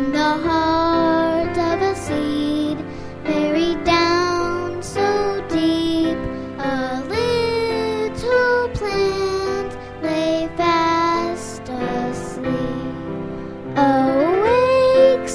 in the heart of a seed, buried down so deep, a little plant lay fast asleep. Awake.